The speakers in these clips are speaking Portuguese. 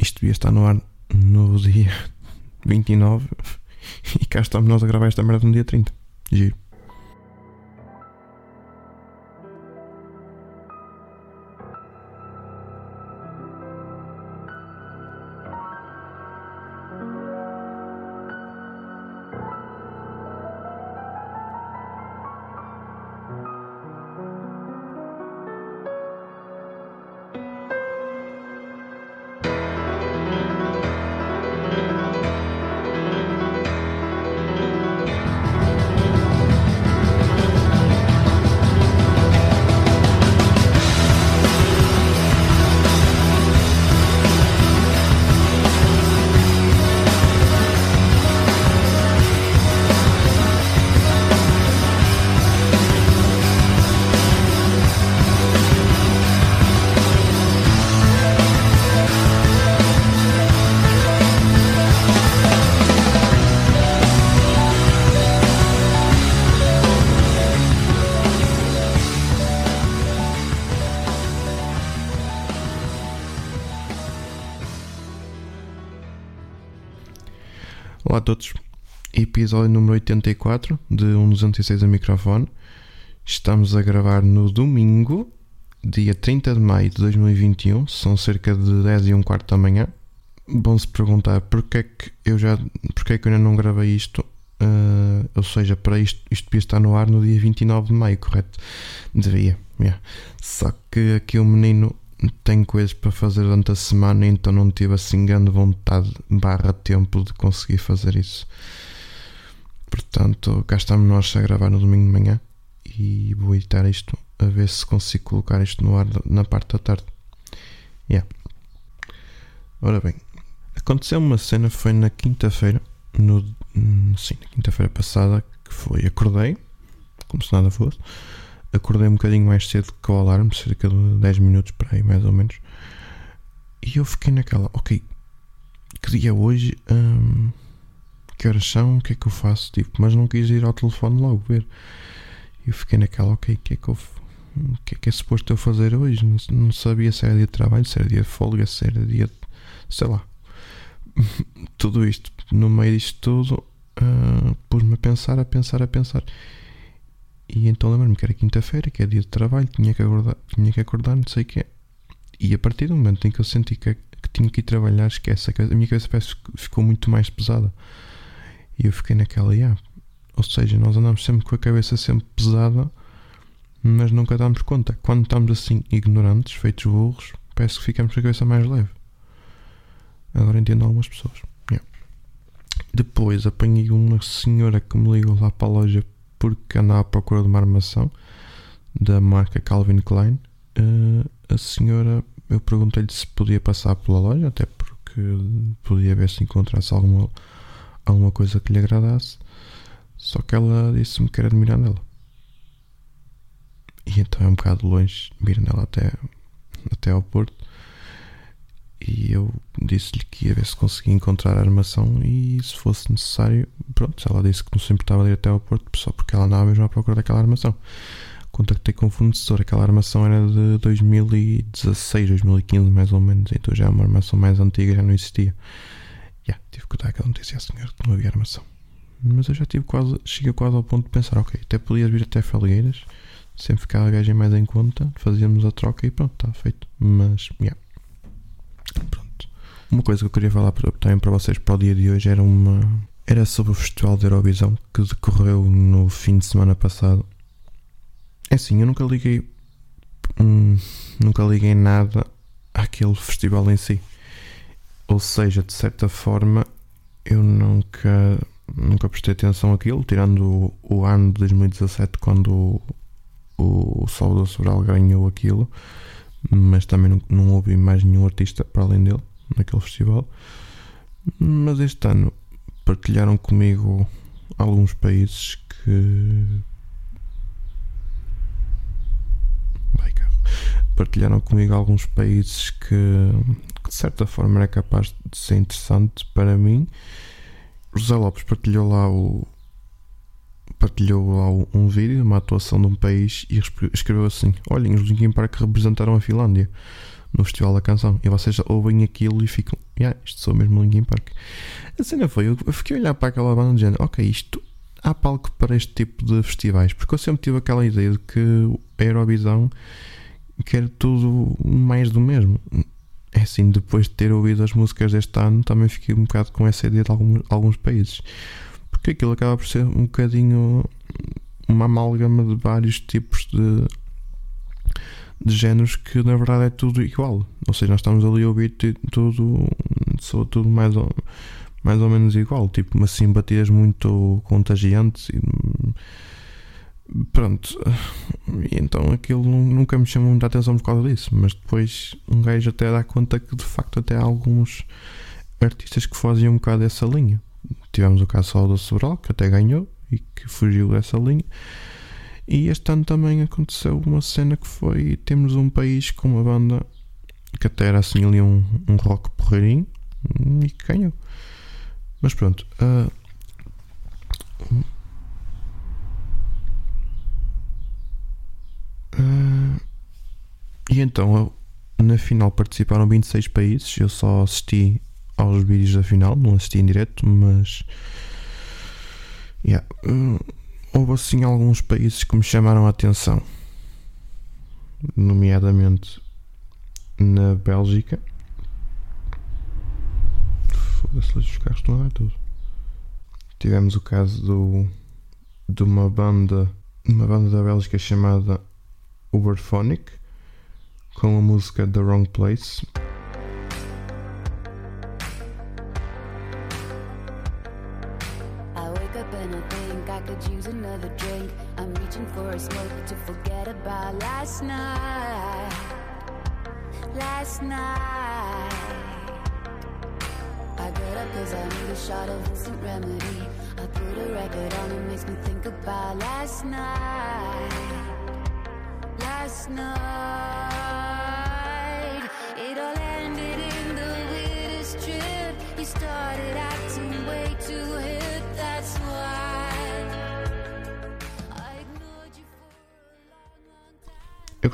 Isto devia estar no ar no dia 29 e cá estamos nós a gravar esta merda no dia 30. Giro. A todos, episódio número 84 de 1206 a microfone. Estamos a gravar no domingo, dia 30 de maio de 2021, são cerca de 10 e um quarto da manhã. Vão-se perguntar porque é que eu já porque é que eu ainda não gravei isto, uh, ou seja, para isto, isto devia estar no ar no dia 29 de maio, correto? Devia, yeah. Só que aqui o menino tenho coisas para fazer durante a semana, então não tive assim grande vontade barra tempo de conseguir fazer isso. Portanto, cá estamos nós a gravar no domingo de manhã e vou editar isto a ver se consigo colocar isto no ar na parte da tarde. Yeah. Ora bem, aconteceu uma cena, foi na quinta-feira, no, sim, na quinta-feira passada, que foi, acordei, como se nada fosse, acordei um bocadinho mais cedo que o alarme, cerca de 10 minutos para aí, mais ou menos. E eu fiquei naquela, ok, que dia é hoje? Hum, que horas são? O que é que eu faço? Tipo, mas não quis ir ao telefone logo ver. E eu fiquei naquela, ok, o que é que eu o que é que é suposto eu fazer hoje? Não, não, sabia se era dia de trabalho, se era dia de folga, se era dia de. sei lá. tudo isto, no meio disto tudo, uh, pus-me a pensar, a pensar, a pensar. E então lembro-me que era quinta-feira, que é dia de trabalho, tinha que acordar, tinha que acordar não sei o que E a partir do momento em que eu senti que, que tinha que ir trabalhar, esquece, a, minha cabeça parece que ficou muito mais pesada. E eu fiquei naquela, yeah. ou seja, nós andamos sempre com a cabeça sempre pesada, mas nunca damos conta. Quando estamos assim, ignorantes, feitos burros, parece que ficamos com a cabeça mais leve. Agora entendo algumas pessoas. Yeah. Depois apanhei uma senhora que me ligou lá para a loja porque andava à procura de uma armação da marca Calvin Klein. Uh, a senhora, eu perguntei-lhe se podia passar pela loja, até porque podia ver se encontrasse alguma, alguma coisa que lhe agradasse. Só que ela disse-me que era de Mirandela. E então é um bocado longe, Mirandela até, até ao Porto. E eu disse-lhe que ia ver se conseguia encontrar a armação e se fosse necessário, pronto, ela disse que não se importava de ir até ao Porto só porque ela andava mesmo à procura daquela armação. Contactei com o fornecedor, aquela armação era de 2016, 2015 mais ou menos, então já é uma armação mais antiga, já não existia. Yeah, tive que dar aquela notícia à senhora que não havia armação. Mas eu já tive quase, cheguei quase ao ponto de pensar, ok, até podias vir até Felgueiras, sempre ficava a gaja mais em conta, fazíamos a troca e pronto, está feito. Mas. Yeah Pronto. Uma coisa que eu queria falar também para vocês para o dia de hoje era uma era sobre o Festival de Eurovisão que decorreu no fim de semana passado. É assim, eu nunca liguei hum, nunca liguei nada àquele festival em si. Ou seja, de certa forma, eu nunca nunca prestei atenção àquilo, tirando o, o ano de 2017 quando o, o Salvador Sobral ganhou aquilo mas também não, não ouvi mais nenhum artista para além dele naquele festival. Mas este ano partilharam comigo alguns países que. Vai, partilharam comigo alguns países que, que, de certa forma era capaz de ser interessante para mim. José Lopes partilhou lá o, partilhou lá um vídeo, uma atuação de um país e escreveu assim: Olhem, os Linkin Park representaram a Finlândia. no Festival da Canção. E vocês ouvem aquilo e ficam, yeah, isto sou mesmo Linkin Park. A cena foi, eu fiquei a olhar para aquela banda dizendo, ok, isto há palco para este tipo de festivais, porque eu sempre tive aquela ideia de que a Eurovisão quer tudo mais do mesmo. É assim, depois de ter ouvido as músicas deste ano, também fiquei um bocado com essa ideia de alguns, alguns países. Porque aquilo acaba por ser um bocadinho uma amálgama de vários tipos de, de géneros que na verdade é tudo igual. Ou seja, nós estamos ali a ouvir tudo, só tudo mais ou, mais ou menos igual. Tipo, umas simpatias muito contagiantes e pronto. E então aquilo nunca me chamou muita atenção por causa disso. Mas depois um gajo até dá conta que de facto até há alguns artistas que fazem um bocado dessa linha. Tivemos o caso só do Sobral, que até ganhou e que fugiu dessa linha. E este ano também aconteceu uma cena que foi: temos um país com uma banda que até era assim ali um, um rock porreirinho e que ganhou. Mas pronto. Uh, uh, e então na final participaram 26 países. Eu só assisti aos vídeos da final, não assisti em direto, mas yeah, uh, houve assim alguns países que me chamaram a atenção, nomeadamente na Bélgica. Foda-se, os carros estão dar tudo. Tivemos o caso do, de uma banda, uma banda da Bélgica chamada Uberphonic com a música The Wrong Place. Last night. Last night. I got up cause I need a shot of instant remedy. I put a record on, it makes me think about last night. Last night. It all ended in the weirdest trip. You started acting way too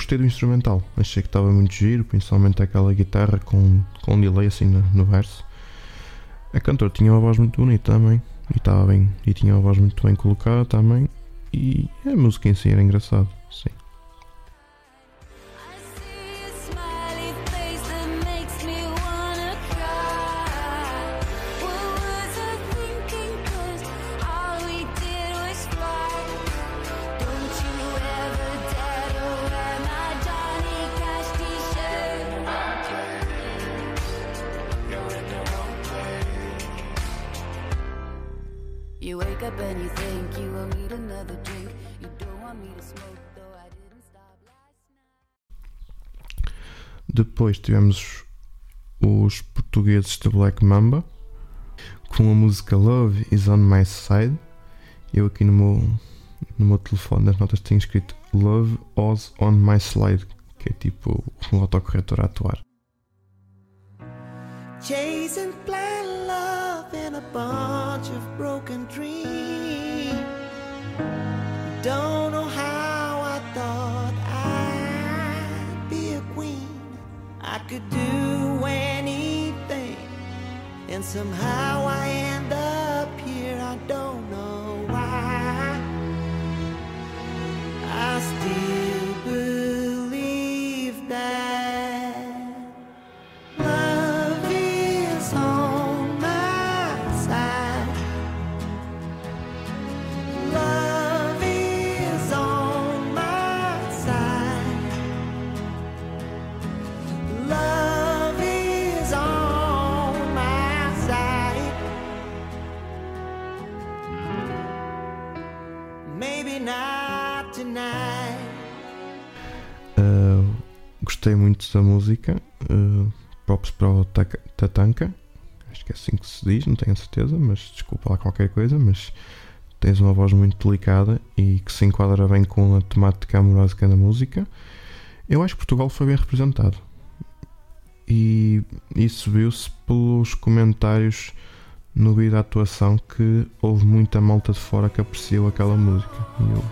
gostei do instrumental, achei que estava muito giro, principalmente aquela guitarra com, com um delay assim no, no verso. A cantora tinha uma voz muito bonita também, e estava bem, e tinha uma voz muito bem colocada também, e a música em si era engraçada, sim. Depois tivemos os portugueses de Black Mamba com a música Love is on my side. Eu aqui no meu, no meu telefone das notas tenho escrito Love was on my slide, que é tipo um autocorretor a atuar. Chasing blind love in a bunch of broken dreams. Don't know how could do anything, and somehow I end up here. I don't know why. I still Uh, gostei muito da música. Uh, props para o Tatanka. Acho que é assim que se diz, não tenho certeza, mas desculpa lá qualquer coisa, mas tens uma voz muito delicada e que se enquadra bem com a temática amorosa da música. Eu acho que Portugal foi bem representado. E isso viu-se pelos comentários no vídeo da atuação que houve muita malta de fora que apreciou aquela música. E eu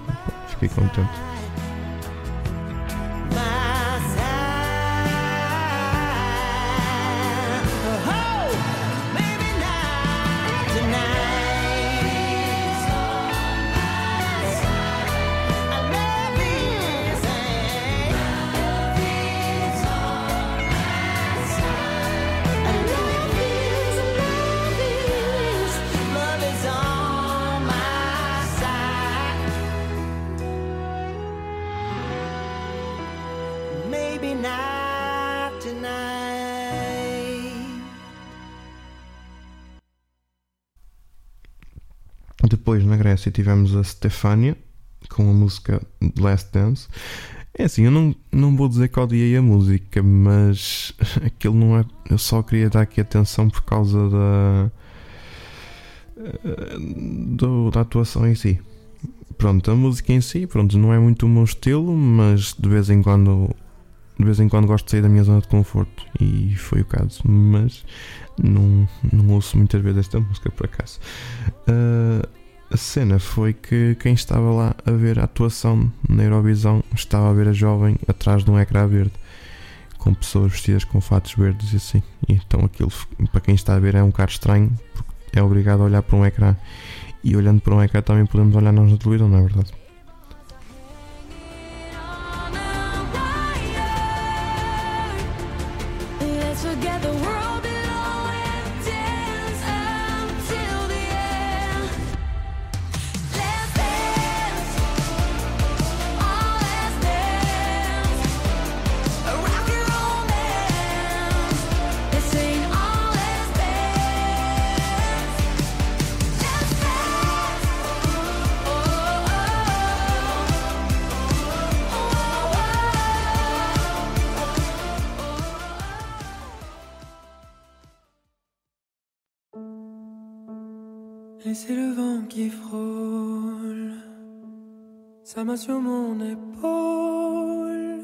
fiquei contente. Depois na Grécia tivemos a Stefania com a música Last Dance. É assim, eu não, não vou dizer que odiei a música, mas aquilo não é. Eu só queria dar aqui atenção por causa da. do, da atuação em si. Pronto, a música em si, pronto, não é muito o meu estilo, mas de vez em quando de vez em quando gosto de sair da minha zona de conforto e foi o caso, mas não, não ouço muitas vezes esta música por acaso. A cena foi que quem estava lá a ver a atuação na Eurovisão estava a ver a jovem atrás de um ecrã verde com pessoas vestidas com fatos verdes e assim. Então aquilo para quem está a ver é um bocado estranho porque é obrigado a olhar para um ecrã e olhando para um ecrã também podemos olhar nós na televisão, não é verdade? Et c'est le vent qui frôle sa main sur mon épaule,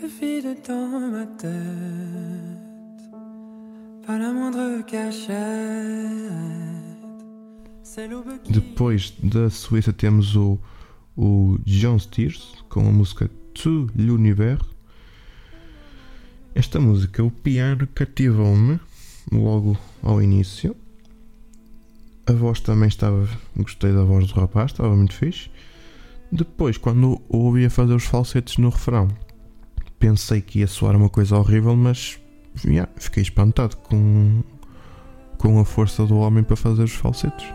le vide dans ma tête, pas la moindre cachette. Depois da Suíça temos o, o John Steers com a música To l'Univers. Esta música, o piano cativou-me logo ao início a voz também estava. Gostei da voz do rapaz, estava muito fixe. Depois, quando o ouvi a fazer os falsetes no refrão, pensei que ia soar uma coisa horrível, mas yeah, fiquei espantado com, com a força do homem para fazer os falsetes.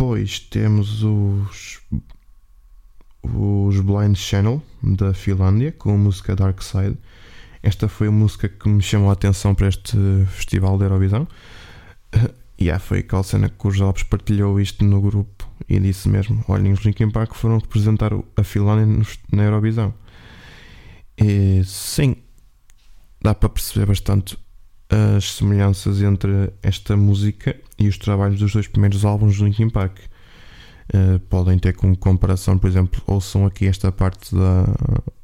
Depois temos os, os Blind Channel da Finlândia com a música Dark Side. Esta foi a música que me chamou a atenção para este festival da Eurovisão. E yeah, foi aquela cena que o Jobs partilhou isto no grupo e disse mesmo: Olhem, os Linkin Park foram representar a Finlândia na Eurovisão. E sim, dá para perceber bastante as semelhanças entre esta música e os trabalhos dos dois primeiros álbuns do Linkin Park. Uh, podem ter como comparação, por exemplo, ouçam aqui esta parte da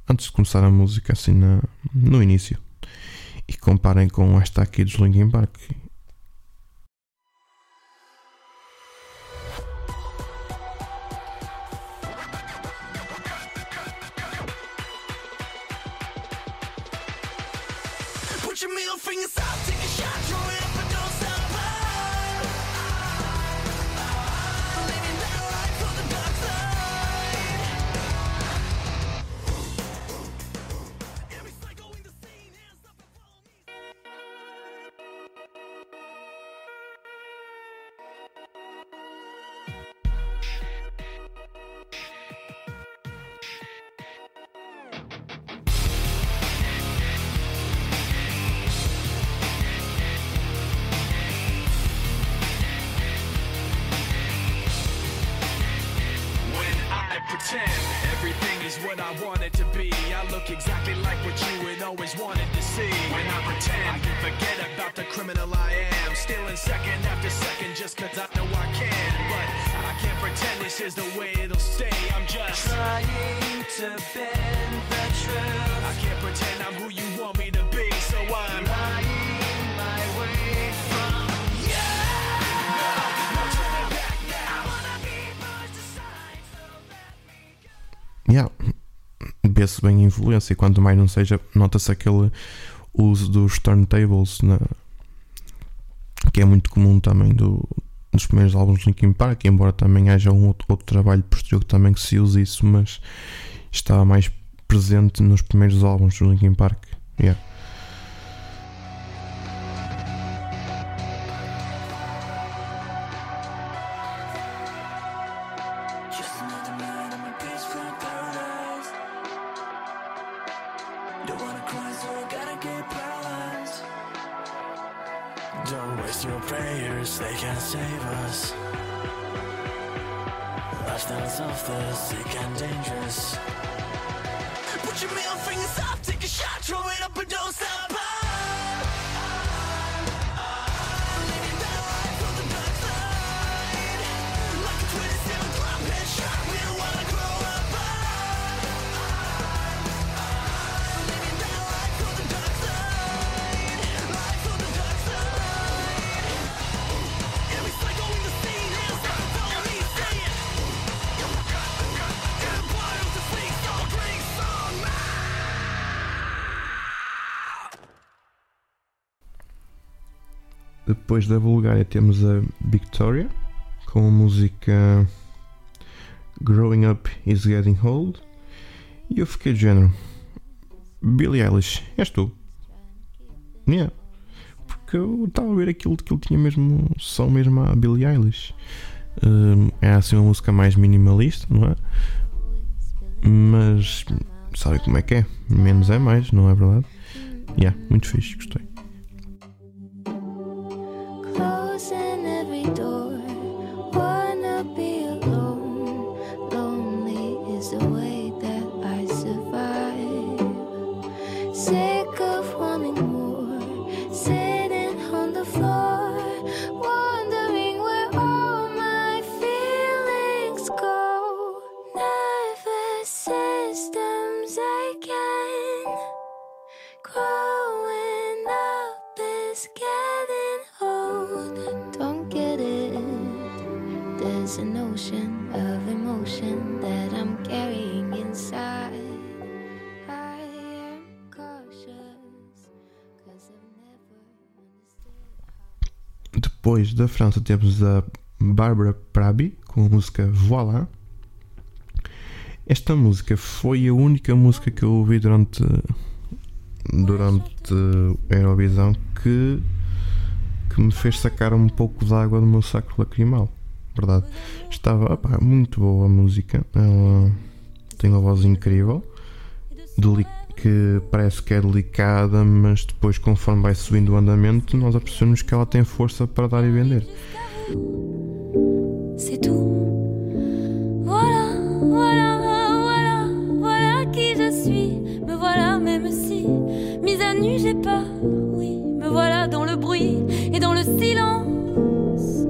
antes de começar a música, assim na, no início, e comparem com esta aqui dos Linkin Park pretend everything is what I want it to be. I look exactly like what you had always wanted to see. When I pretend, I can forget about the criminal I am. Stealing second after second just cause I know I can. But I can't pretend this is the way it'll stay. I'm just Trying to bend the truth. I can't pretend I'm who you want me to be, so I'm Lying Yeah. Vê-se bem a influência, e quanto mais não seja, nota-se aquele uso dos turntables na... que é muito comum também do, dos primeiros álbuns do Linkin Park, embora também haja um outro, outro trabalho posterior que também que se use isso, mas estava mais presente nos primeiros álbuns do Linkin Park. Yeah. Your prayers, they can't save us. Lifestyles of the sick and dangerous. Depois da Bulgária temos a Victoria com a música Growing Up is Getting Old. E eu fiquei de género. Billie Eilish, és tu? Yeah. Porque eu estava a ver aquilo que ele tinha mesmo som mesmo a Billie Eilish. Hum, é assim uma música mais minimalista, não é? Mas sabe como é que é? Menos é mais, não é verdade? Yeah, muito fixe, gostei. Say da França temos a Barbara Prabi com a música Voilà. Esta música foi a única música que eu ouvi durante durante a Eurovisão que, que me fez sacar um pouco de água do meu saco lacrimal. Verdade. Estava opá, muito boa a música. Ela tem uma voz incrível. Que parece que é delicada, mas depois, conforme vai subindo o andamento, nós apercebemos que ela tem força para dar e vender. C'est tout. Voilà, voilà, voilà, voilà qui je suis. Me voilà, même si mise à nu, j'ai peur. Oui, me voilà dans le bruit et dans le silence.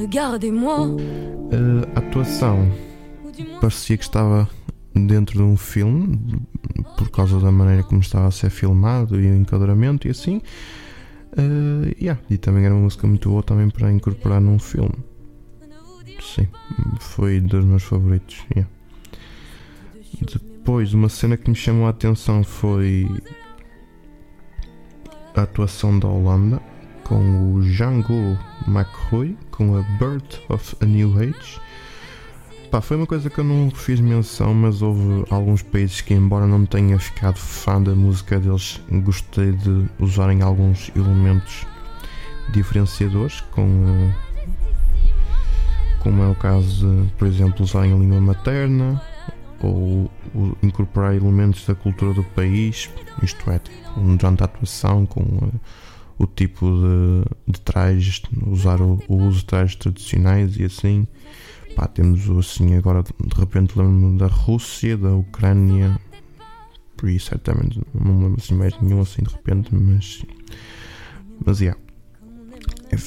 Regardez-moi. A atuação parecia que estava dentro de um filme por causa da maneira como estava a ser filmado e o enquadramento e assim. Eh, yeah, E também era uma música muito boa também para incorporar num filme. Sim, foi dos meus favoritos. yeah. Depois, uma cena que me chamou a atenção foi a atuação da Holanda com o Django McRoy com a Birth of a New Age. Pá, foi uma coisa que eu não fiz menção, mas houve alguns países que, embora não tenha ficado fã da música deles, gostei de usarem alguns elementos diferenciadores, com, eh, como é o caso de, por exemplo, usarem a língua materna ou incorporar elementos da cultura do país, isto é, tipo, durante a atuação, com eh, o tipo de, de trajes, usar o, o uso de trajes tradicionais e assim. Pá, temos assim agora de repente lembro-me da Rússia, da Ucrânia, por isso certamente não me lembro assim mais nenhum assim de repente, mas mas yeah.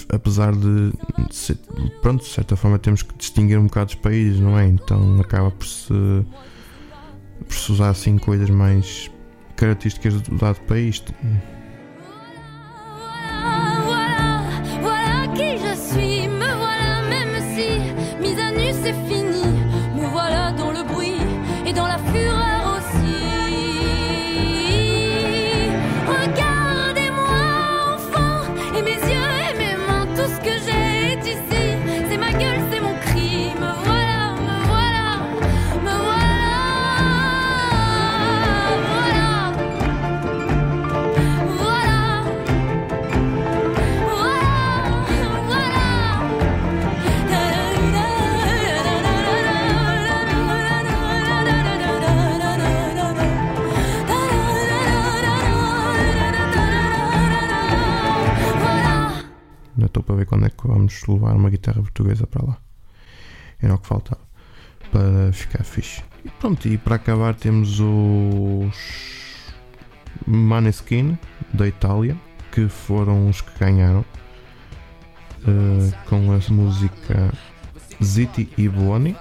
apesar de ser- pronto, de certa forma temos que distinguir um bocado os países, não é? Então acaba por se, por se usar assim coisas mais características do dado país. Levar uma guitarra portuguesa para lá. Era o que faltava para ficar fixe. E pronto, e para acabar temos os Maneskin da Itália, que foram os que ganharam eh, com a música Ziti e Buoni.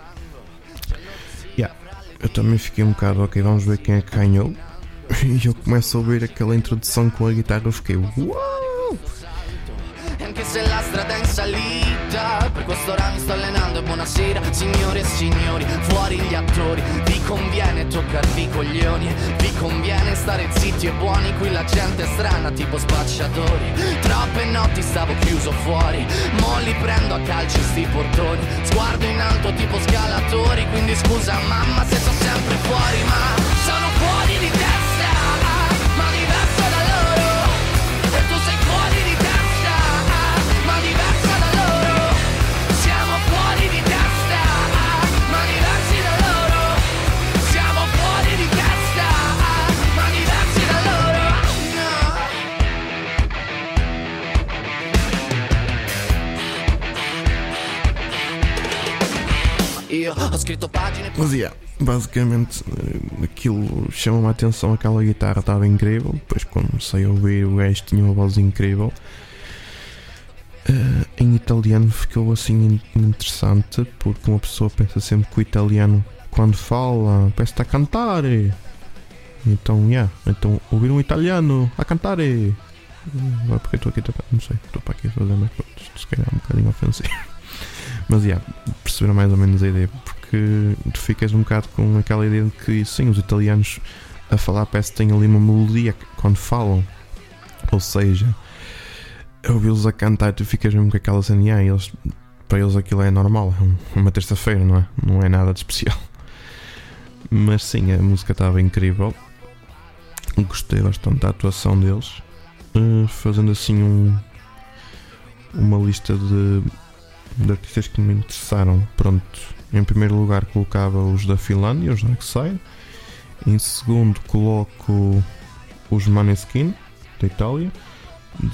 Yeah, eu também fiquei um bocado, ok, vamos ver quem é que ganhou. E eu começo a ouvir aquela introdução com a guitarra, eu fiquei, uau! Anche se la strada è in salita Per questo ora mi sto allenando e buonasera Signore e signori, fuori gli attori. Vi conviene toccarvi i coglioni Vi conviene stare zitti e buoni Qui la gente è strana tipo spacciatori. Troppe notti stavo chiuso fuori Mo li prendo a calci sti portoni. Sguardo in alto tipo scalatori Quindi scusa mamma se sto sempre fuori Ma sono fuori di testa Mas yeah, basicamente eh, aquilo chamou-me a atenção, aquela guitarra estava incrível, depois comecei a ouvir o gajo tinha uma voz incrível. Eh, em italiano ficou assim in- interessante, porque uma pessoa pensa sempre que o italiano quando fala parece a cantar. Então, yeah, então ouvir um italiano a cantar. Agora porque estou aqui não sei, estou para aqui a fazer mais coisas, se calhar é um bocadinho ofensivo. Mas yeah, perceberam mais ou menos a ideia, porque tu ficas um bocado com aquela ideia de que sim, os italianos a falar parece que têm ali uma melodia quando falam. Ou seja, ouvi-los a cantar tu ficas mesmo com aquela cena, ah, eles, para eles aquilo é normal, é uma terça-feira, não é? Não é nada de especial. Mas sim, a música estava incrível. Gostei bastante da atuação deles. Eh, fazendo assim um, uma lista de de artistas que me interessaram. Pronto, em primeiro lugar colocava os da Finlândia, os Darkside. Em segundo coloco os Maneskin, da Itália.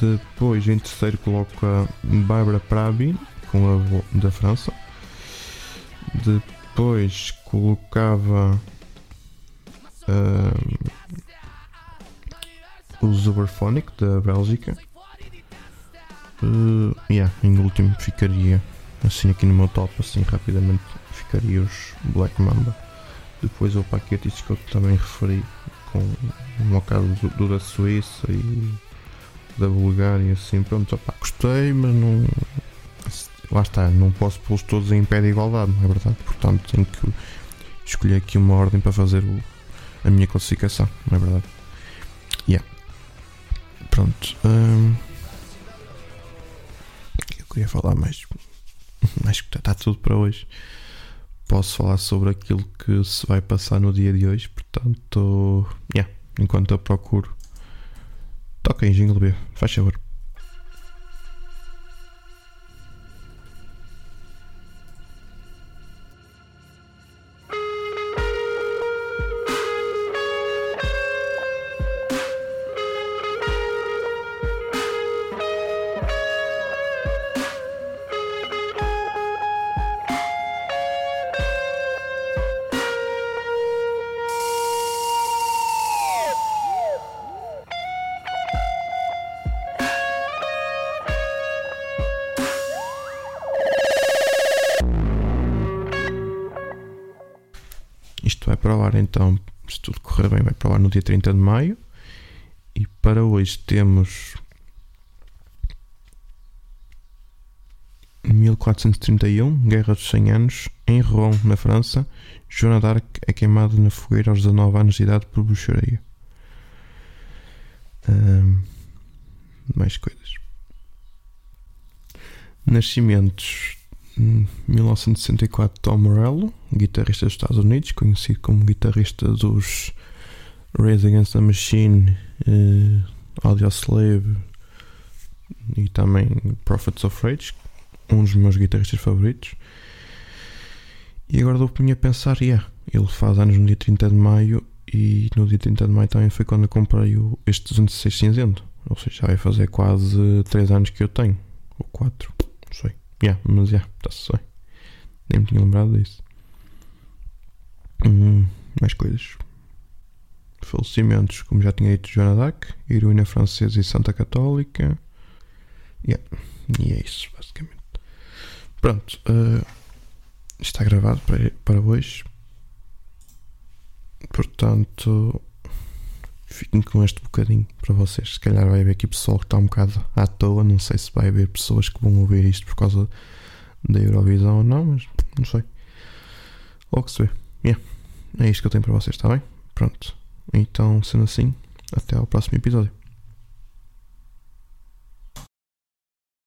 Depois em terceiro coloco a Barbara Pravi, com a da França. Depois colocava ahm, o Zuberphonic da Bélgica. Uh, yeah, em último ficaria assim aqui no meu top, assim rapidamente ficaria os Black Mamba. Depois o paquetes que eu também referi, com no caso do, do da Suíça e da Bulgária, assim, pronto, opá, gostei, mas não. Lá está, não posso pô-los todos em pé de igualdade, não é verdade? Portanto, tenho que escolher aqui uma ordem para fazer o- a minha classificação, não é verdade? Yeah. Pronto. hum, eu queria falar mais. Acho que está tudo para hoje. Posso falar sobre aquilo que se vai passar no dia de hoje. Portanto, yeah, enquanto eu procuro, toca em Jingle B, faz favor. Para o ar então, se tudo correr bem, vai para o ar no dia 30 de maio. E para hoje temos 1431, Guerra dos 100 Anos, em Rouen, na França. Joana d'Arc é queimada na fogueira aos 19 anos de idade por bruxaria. Ahm, mais coisas. Nascimentos. Hum, 1964, Tom Morello, guitarrista dos Estados Unidos, conhecido como guitarrista dos Rage Against the Machine, eh, Audio Slave e também Prophets of Rage, um dos meus guitarristas favoritos. E agora dou-me a pensar, yeah, ele faz anos no dia 30 de maio e no dia 30 de maio também foi quando eu comprei o, este 206 cinzento. Ou seja, já vai fazer quase 3 anos que eu tenho. Ou 4, não sei. Yeah, mas já, yeah, está-se bem. Nem me tinha lembrado disso. Hum, mais coisas. Falecimentos, como já tinha dito, Joana d'Arc, heroína francesa e santa católica. Yeah. E é isso, basicamente. Pronto, eh, está gravado para, para hoje. Portanto, fiquem com este bocadinho para vocês. Se calhar vai haver aqui pessoal que está um bocado à toa. Não sei se vai haver pessoas que vão ouvir isto por causa da Eurovisão ou não, mas não sei. Logo se vê. Yeah. É isto que eu tenho para vocês, está bem? Pronto. Então, sendo assim, até ao próximo episódio.